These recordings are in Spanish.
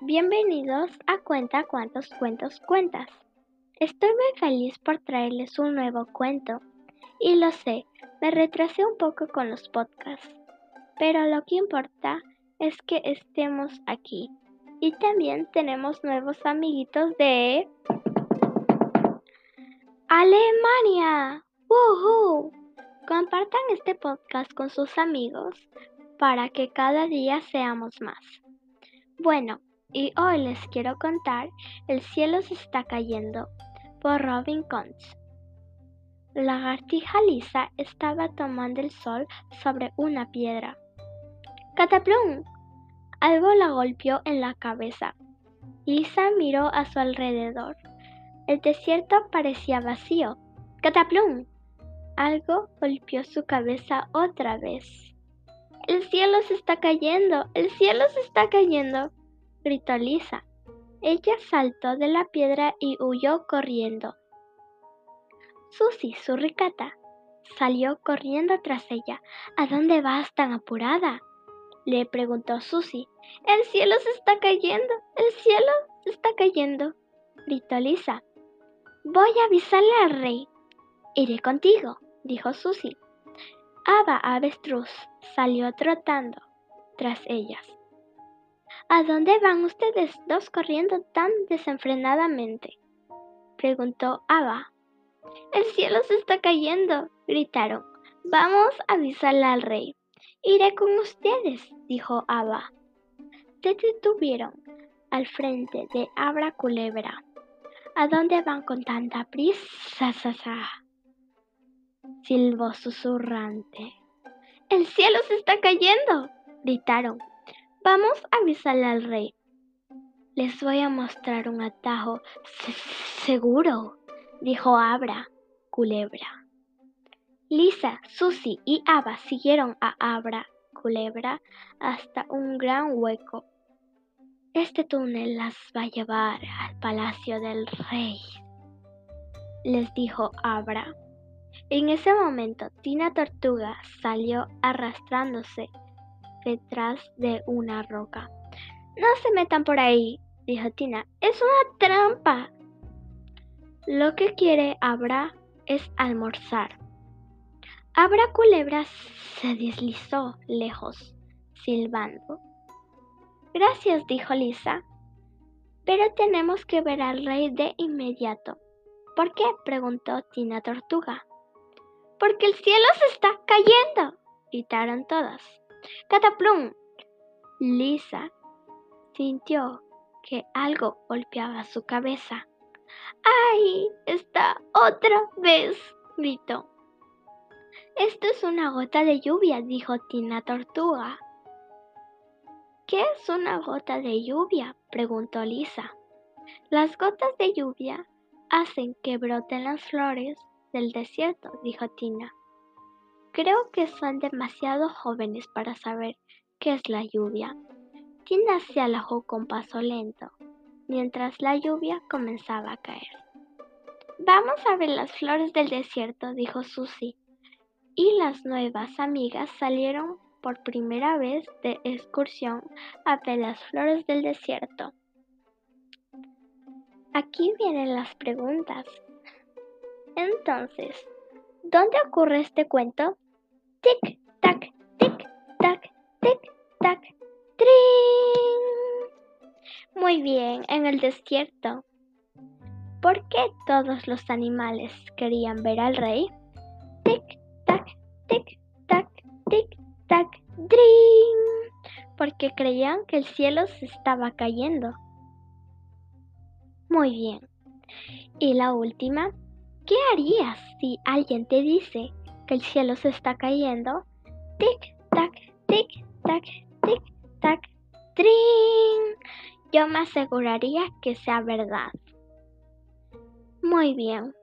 Bienvenidos a Cuenta cuántos cuentos cuentas. Estoy muy feliz por traerles un nuevo cuento. Y lo sé, me retrasé un poco con los podcasts. Pero lo que importa es que estemos aquí. Y también tenemos nuevos amiguitos de Alemania. ¡Woohoo! Compartan este podcast con sus amigos para que cada día seamos más. Bueno, y hoy les quiero contar El cielo se está cayendo por Robin Kuntz. La lagartija Lisa estaba tomando el sol sobre una piedra. ¡Cataplum! Algo la golpeó en la cabeza. Lisa miró a su alrededor. El desierto parecía vacío. ¡Cataplum! Algo golpeó su cabeza otra vez. El cielo se está cayendo, el cielo se está cayendo gritó Lisa. Ella saltó de la piedra y huyó corriendo. Susie, su ricata, salió corriendo tras ella. ¿A dónde vas tan apurada? le preguntó Susie. El cielo se está cayendo, el cielo se está cayendo, gritó Lisa. Voy a avisarle al rey. Iré contigo, dijo Susie. Ava Avestruz salió trotando tras ellas. ¿A dónde van ustedes dos corriendo tan desenfrenadamente? preguntó Ava. El cielo se está cayendo, gritaron. Vamos a avisarle al rey. Iré con ustedes, dijo Ava. Se detuvieron al frente de Abra Culebra. ¿A dónde van con tanta prisa? silbó susurrante. El cielo se está cayendo, gritaron. Vamos a avisarle al rey. Les voy a mostrar un atajo seguro, dijo Abra, culebra. Lisa, Susie y Ava siguieron a Abra, culebra, hasta un gran hueco. Este túnel las va a llevar al palacio del rey, les dijo Abra. En ese momento, Tina Tortuga salió arrastrándose detrás de una roca. No se metan por ahí, dijo Tina. Es una trampa. Lo que quiere Abra es almorzar. Abra Culebra se deslizó lejos, silbando. Gracias, dijo Lisa. Pero tenemos que ver al rey de inmediato. ¿Por qué? preguntó Tina Tortuga. Porque el cielo se está cayendo, gritaron todas. Cataplum. Lisa sintió que algo golpeaba su cabeza. ¡Ay! Está otra vez, gritó. Esto es una gota de lluvia, dijo Tina Tortuga. ¿Qué es una gota de lluvia? preguntó Lisa. Las gotas de lluvia hacen que broten las flores del desierto, dijo Tina. Creo que son demasiado jóvenes para saber qué es la lluvia. Tina se alojó con paso lento, mientras la lluvia comenzaba a caer. Vamos a ver las flores del desierto, dijo Susie. Y las nuevas amigas salieron por primera vez de excursión a ver las flores del desierto. Aquí vienen las preguntas. Entonces, ¿Dónde ocurre este cuento? Tic, tac, tic, tac, tic, tac, trin. Muy bien, en el desierto. ¿Por qué todos los animales querían ver al rey? Tic, tac, tic, tac, tic, tac, trin. Porque creían que el cielo se estaba cayendo. Muy bien. Y la última, ¿Qué harías si alguien te dice el cielo se está cayendo? Tic, tac, tic, tac, tic, tac, trin. Yo me aseguraría que sea verdad. Muy bien.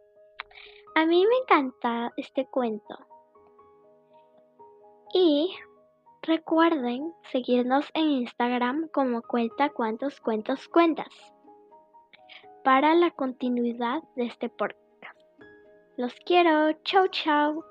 A mí me encanta este cuento. Y recuerden seguirnos en Instagram como cuenta cuántos cuentos cuentas para la continuidad de este podcast. Los quiero. Chau, chau.